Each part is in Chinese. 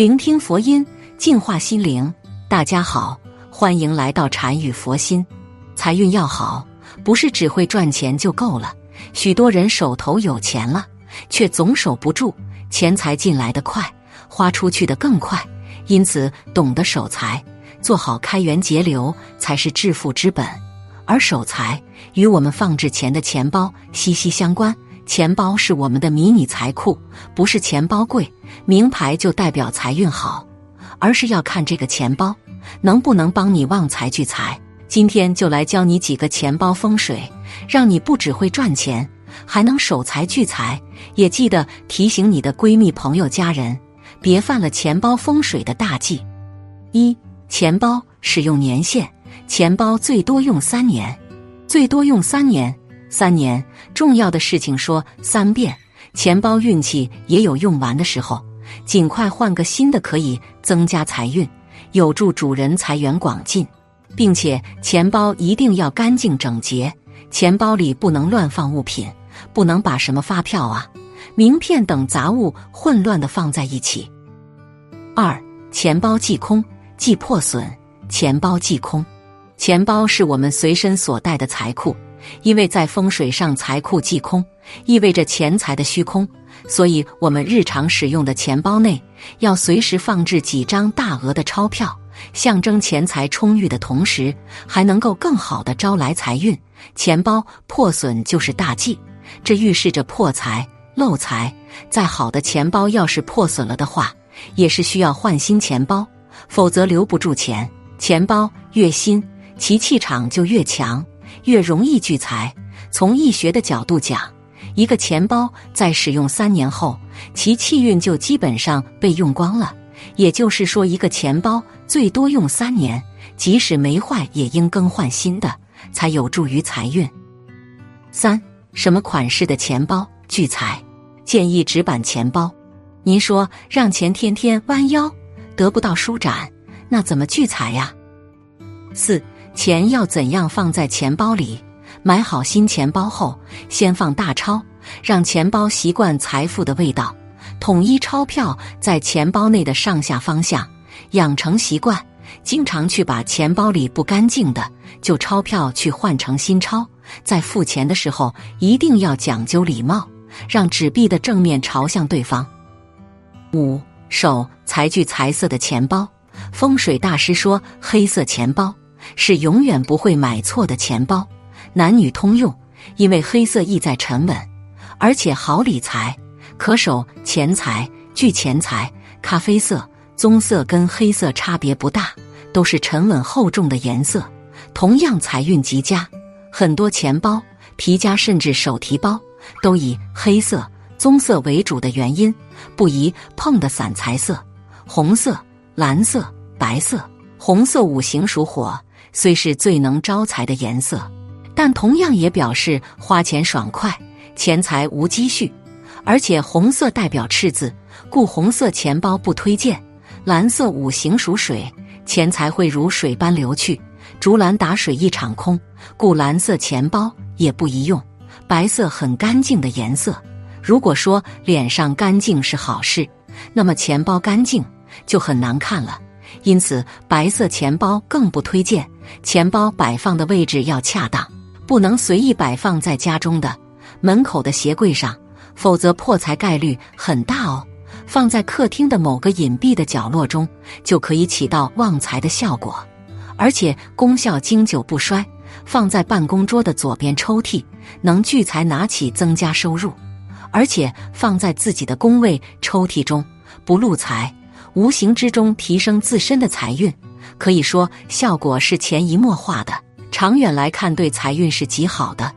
聆听佛音，净化心灵。大家好，欢迎来到禅语佛心。财运要好，不是只会赚钱就够了。许多人手头有钱了，却总守不住，钱财进来的快，花出去的更快。因此，懂得守财，做好开源节流，才是致富之本。而守财与我们放置钱的钱包息息相关。钱包是我们的迷你财库，不是钱包贵、名牌就代表财运好，而是要看这个钱包能不能帮你旺财聚财。今天就来教你几个钱包风水，让你不只会赚钱，还能守财聚财。也记得提醒你的闺蜜、朋友、家人，别犯了钱包风水的大忌。一、钱包使用年限，钱包最多用三年，最多用三年。三年，重要的事情说三遍。钱包运气也有用完的时候，尽快换个新的，可以增加财运，有助主人财源广进。并且钱包一定要干净整洁，钱包里不能乱放物品，不能把什么发票啊、名片等杂物混乱的放在一起。二，钱包忌空，忌破损。钱包忌空，钱包是我们随身所带的财库。因为在风水上，财库既空，意味着钱财的虚空，所以我们日常使用的钱包内要随时放置几张大额的钞票，象征钱财充裕的同时，还能够更好的招来财运。钱包破损就是大忌，这预示着破财漏财。再好的钱包要是破损了的话，也是需要换新钱包，否则留不住钱。钱包越新，其气场就越强。越容易聚财。从易学的角度讲，一个钱包在使用三年后，其气运就基本上被用光了。也就是说，一个钱包最多用三年，即使没坏，也应更换新的，才有助于财运。三，什么款式的钱包聚财？建议纸板钱包。您说让钱天天弯腰，得不到舒展，那怎么聚财呀？四。钱要怎样放在钱包里？买好新钱包后，先放大钞，让钱包习惯财富的味道。统一钞票在钱包内的上下方向，养成习惯，经常去把钱包里不干净的旧钞票去换成新钞。在付钱的时候，一定要讲究礼貌，让纸币的正面朝向对方。五手财聚财色的钱包，风水大师说，黑色钱包。是永远不会买错的钱包，男女通用。因为黑色意在沉稳，而且好理财，可守钱财聚钱财。咖啡色、棕色跟黑色差别不大，都是沉稳厚重的颜色，同样财运极佳。很多钱包、皮夹甚至手提包都以黑色、棕色为主的原因，不宜碰的散财色，红色、蓝色、白色。红色五行属火。虽是最能招财的颜色，但同样也表示花钱爽快、钱财无积蓄。而且红色代表赤字，故红色钱包不推荐。蓝色五行属水，钱财会如水般流去，竹篮打水一场空，故蓝色钱包也不宜用。白色很干净的颜色，如果说脸上干净是好事，那么钱包干净就很难看了。因此，白色钱包更不推荐。钱包摆放的位置要恰当，不能随意摆放在家中的门口的鞋柜上，否则破财概率很大哦。放在客厅的某个隐蔽的角落中，就可以起到旺财的效果，而且功效经久不衰。放在办公桌的左边抽屉，能聚财拿起增加收入，而且放在自己的工位抽屉中，不露财。无形之中提升自身的财运，可以说效果是潜移默化的，长远来看对财运是极好的。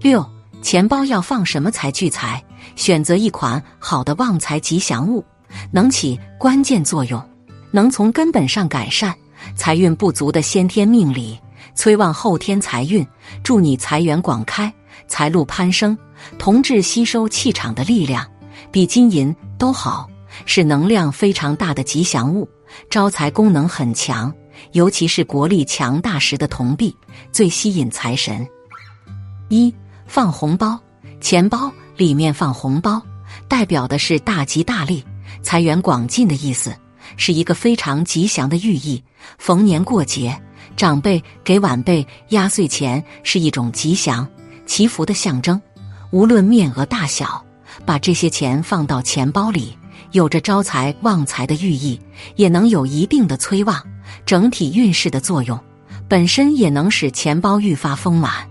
六钱包要放什么才聚财？选择一款好的旺财吉祥物，能起关键作用，能从根本上改善财运不足的先天命理，催旺后天财运，助你财源广开，财路攀升。铜质吸收气场的力量比金银都好，是能量非常大的吉祥物，招财功能很强。尤其是国力强大时的铜币最吸引财神。一放红包，钱包里面放红包，代表的是大吉大利、财源广进的意思，是一个非常吉祥的寓意。逢年过节，长辈给晚辈压岁钱是一种吉祥祈福的象征。无论面额大小，把这些钱放到钱包里，有着招财旺财的寓意，也能有一定的催旺。整体运势的作用，本身也能使钱包愈发丰满。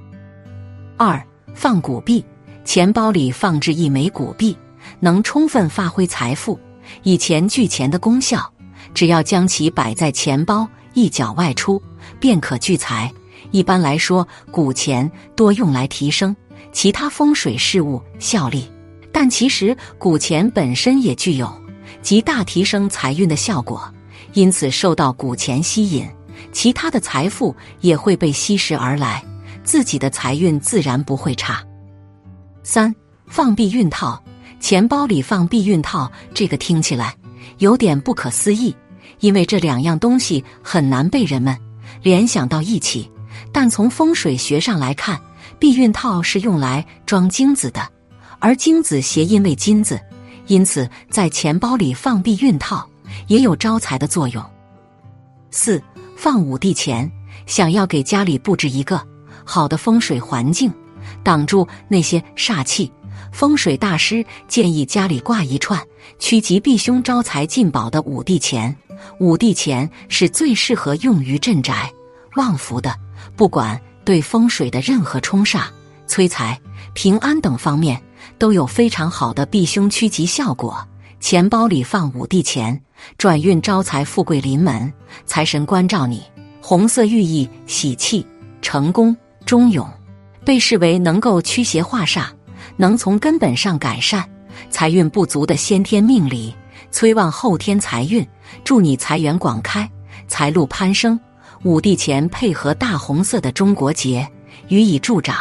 二放古币，钱包里放置一枚古币，能充分发挥财富以钱聚钱的功效。只要将其摆在钱包一角外出，便可聚财。一般来说，古钱多用来提升其他风水事物效力，但其实古钱本身也具有极大提升财运的效果。因此受到古钱吸引，其他的财富也会被吸食而来，自己的财运自然不会差。三放避孕套，钱包里放避孕套，这个听起来有点不可思议，因为这两样东西很难被人们联想到一起。但从风水学上来看，避孕套是用来装精子的，而精子谐音为金子，因此在钱包里放避孕套。也有招财的作用。四放五帝钱，想要给家里布置一个好的风水环境，挡住那些煞气，风水大师建议家里挂一串趋吉避凶、招财进宝的五帝钱。五帝钱是最适合用于镇宅旺福的，不管对风水的任何冲煞、催财、平安等方面，都有非常好的避凶趋吉效果。钱包里放五帝钱。转运招财，富贵临门，财神关照你。红色寓意喜气、成功、忠勇，被视为能够驱邪化煞，能从根本上改善财运不足的先天命理，催旺后天财运，助你财源广开，财路攀升。五帝钱配合大红色的中国结，予以助长，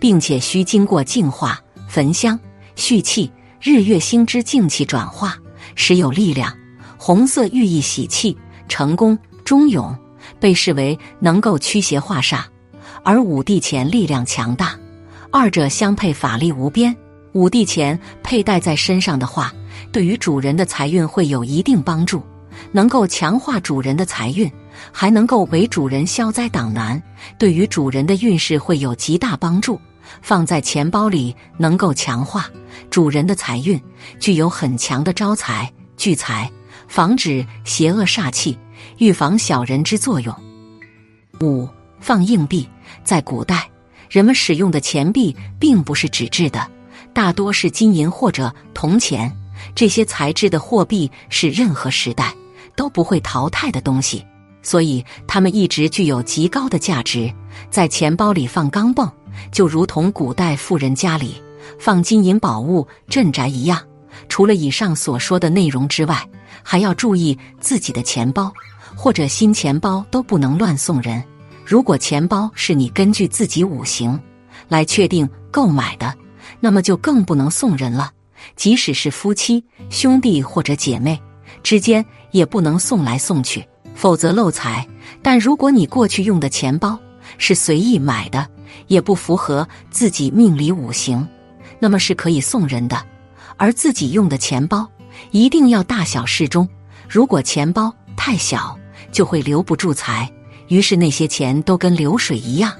并且需经过净化、焚香、蓄气、日月星之静气转化，时有力量。红色寓意喜气、成功、忠勇，被视为能够驱邪化煞；而五帝钱力量强大，二者相配，法力无边。五帝钱佩戴在身上的话，对于主人的财运会有一定帮助，能够强化主人的财运，还能够为主人消灾挡难，对于主人的运势会有极大帮助。放在钱包里，能够强化主人的财运，具有很强的招财聚财。防止邪恶煞气、预防小人之作用。五放硬币，在古代，人们使用的钱币并不是纸质的，大多是金银或者铜钱。这些材质的货币是任何时代都不会淘汰的东西，所以它们一直具有极高的价值。在钱包里放钢镚，就如同古代富人家里放金银宝物镇宅一样。除了以上所说的内容之外，还要注意自己的钱包或者新钱包都不能乱送人。如果钱包是你根据自己五行来确定购买的，那么就更不能送人了。即使是夫妻、兄弟或者姐妹之间，也不能送来送去，否则漏财。但如果你过去用的钱包是随意买的，也不符合自己命里五行，那么是可以送人的。而自己用的钱包。一定要大小适中，如果钱包太小，就会留不住财，于是那些钱都跟流水一样，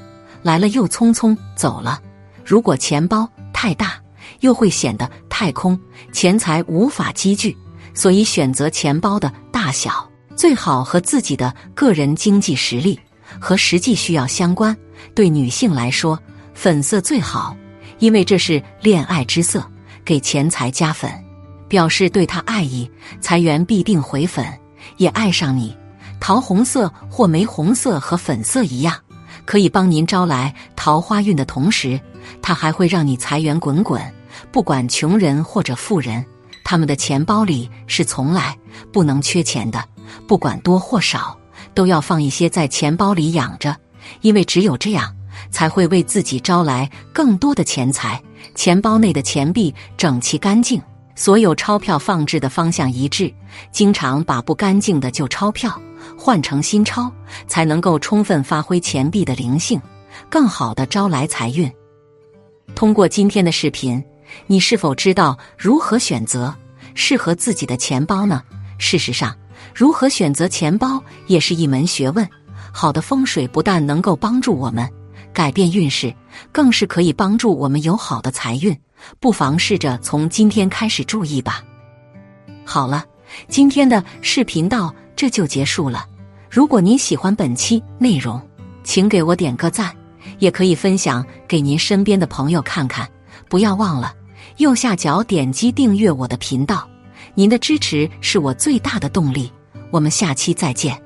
来了又匆匆走了。如果钱包太大，又会显得太空，钱财无法积聚。所以选择钱包的大小最好和自己的个人经济实力和实际需要相关。对女性来说，粉色最好，因为这是恋爱之色，给钱财加粉。表示对他爱意，财源必定回粉，也爱上你。桃红色或玫红色和粉色一样，可以帮您招来桃花运的同时，它还会让你财源滚滚。不管穷人或者富人，他们的钱包里是从来不能缺钱的。不管多或少，都要放一些在钱包里养着，因为只有这样，才会为自己招来更多的钱财。钱包内的钱币整齐干净，所有钞票放置的方向一致。经常把不干净的旧钞票换成新钞，才能够充分发挥钱币的灵性，更好的招来财运。通过今天的视频。你是否知道如何选择适合自己的钱包呢？事实上，如何选择钱包也是一门学问。好的风水不但能够帮助我们改变运势，更是可以帮助我们有好的财运。不妨试着从今天开始注意吧。好了，今天的视频到这就结束了。如果您喜欢本期内容，请给我点个赞，也可以分享给您身边的朋友看看。不要忘了右下角点击订阅我的频道，您的支持是我最大的动力。我们下期再见。